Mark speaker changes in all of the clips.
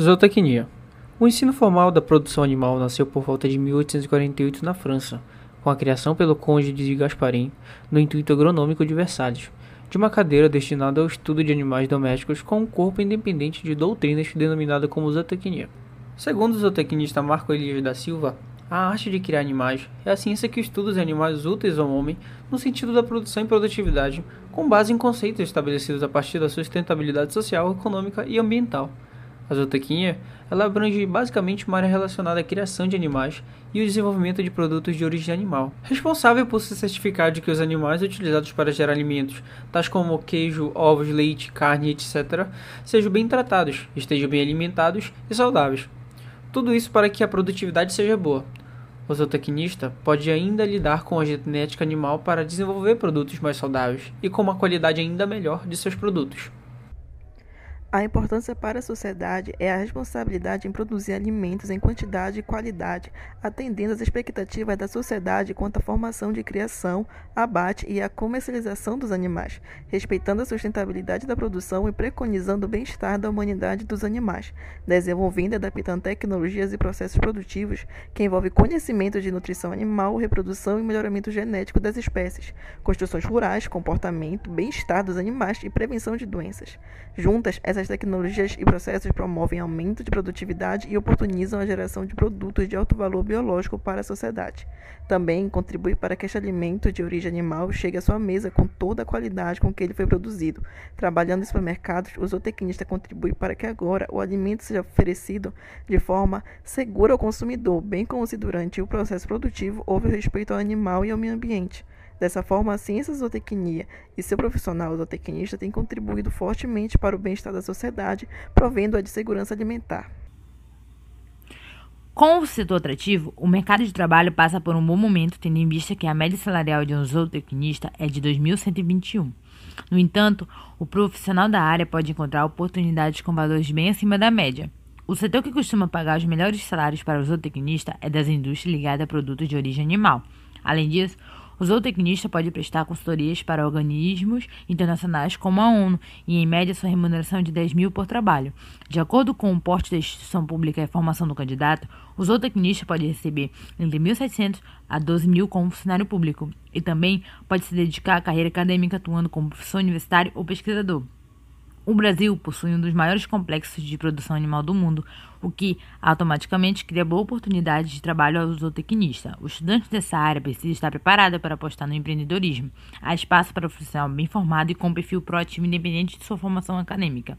Speaker 1: Zootecnia. O ensino formal da produção animal nasceu por volta de 1848 na França, com a criação pelo conde de Gasparin, no intuito agronômico de Versalhes, de uma cadeira destinada ao estudo de animais domésticos com um corpo independente de doutrinas denominada como zootecnia. Segundo o zootecnista Marco Elias da Silva, a arte de criar animais é a ciência que estuda os animais úteis ao homem no sentido da produção e produtividade, com base em conceitos estabelecidos a partir da sustentabilidade social, econômica e ambiental. A zootecnia ela abrange basicamente uma área relacionada à criação de animais e o desenvolvimento de produtos de origem animal, responsável por se certificar de que os animais utilizados para gerar alimentos, tais como queijo, ovos, leite, carne, etc., sejam bem tratados, estejam bem alimentados e saudáveis. Tudo isso para que a produtividade seja boa. O zootecnista pode ainda lidar com a genética animal para desenvolver produtos mais saudáveis e com uma qualidade ainda melhor de seus produtos.
Speaker 2: A importância para a sociedade é a responsabilidade em produzir alimentos em quantidade e qualidade, atendendo às expectativas da sociedade quanto à formação de criação, abate e a comercialização dos animais, respeitando a sustentabilidade da produção e preconizando o bem-estar da humanidade dos animais, desenvolvendo e adaptando tecnologias e processos produtivos que envolvem conhecimento de nutrição animal, reprodução e melhoramento genético das espécies, construções rurais, comportamento, bem-estar dos animais e prevenção de doenças. Juntas, essas essas tecnologias e processos promovem aumento de produtividade e oportunizam a geração de produtos de alto valor biológico para a sociedade. Também contribui para que este alimento de origem animal chegue à sua mesa com toda a qualidade com que ele foi produzido. Trabalhando em supermercados, o zootecnista contribui para que agora o alimento seja oferecido de forma segura ao consumidor, bem como se durante o processo produtivo houve respeito ao animal e ao meio ambiente. Dessa forma, a ciência zootecnia e seu profissional zootecnista têm contribuído fortemente para o bem-estar da sociedade, provendo-a de segurança alimentar.
Speaker 3: Com o setor atrativo, o mercado de trabalho passa por um bom momento, tendo em vista que a média salarial de um zootecnista é de 2.121. No entanto, o profissional da área pode encontrar oportunidades com valores bem acima da média. O setor que costuma pagar os melhores salários para o zootecnista é das indústrias ligadas a produtos de origem animal. Além disso, o zootecnista pode prestar consultorias para organismos internacionais como a ONU e, em média, sua remuneração é de 10 mil por trabalho. De acordo com o porte da instituição pública e a formação do candidato, o zootecnista pode receber entre 1.700 a 12 mil como funcionário público e também pode se dedicar à carreira acadêmica atuando como professor universitário ou pesquisador. O Brasil possui um dos maiores complexos de produção animal do mundo, o que automaticamente cria boa oportunidade de trabalho ao zootecnista. O estudante dessa área precisa estar preparado para apostar no empreendedorismo. Há espaço para o profissional bem formado e com perfil proativo independente de sua formação acadêmica.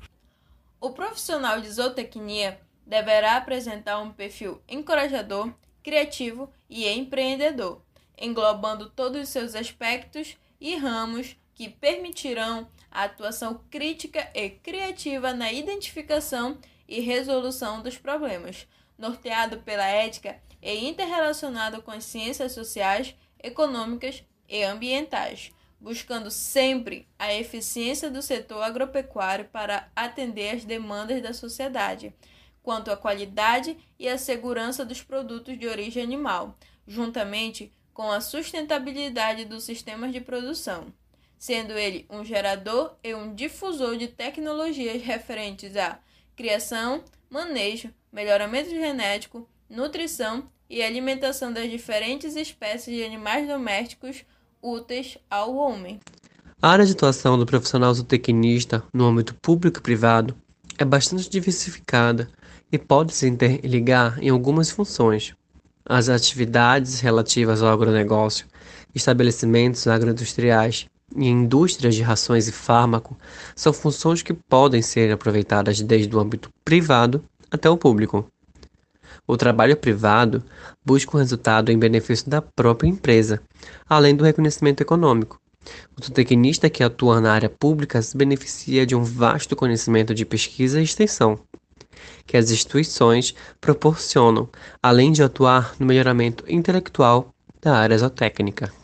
Speaker 4: O profissional de zootecnia deverá apresentar um perfil encorajador, criativo e empreendedor, englobando todos os seus aspectos e ramos que permitirão a atuação crítica e criativa na identificação e resolução dos problemas, norteado pela ética e interrelacionado com as ciências sociais, econômicas e ambientais, buscando sempre a eficiência do setor agropecuário para atender às demandas da sociedade, quanto à qualidade e à segurança dos produtos de origem animal, juntamente com a sustentabilidade dos sistemas de produção sendo ele um gerador e um difusor de tecnologias referentes à criação, manejo, melhoramento genético, nutrição e alimentação das diferentes espécies de animais domésticos úteis ao homem.
Speaker 5: A área de atuação do profissional zootecnista no âmbito público e privado é bastante diversificada e pode se interligar em algumas funções. As atividades relativas ao agronegócio, estabelecimentos agroindustriais e indústrias de rações e fármaco são funções que podem ser aproveitadas desde o âmbito privado até o público. O trabalho privado busca um resultado em benefício da própria empresa, além do reconhecimento econômico. O zootecnista que atua na área pública se beneficia de um vasto conhecimento de pesquisa e extensão, que as instituições proporcionam, além de atuar no melhoramento intelectual da área zootécnica.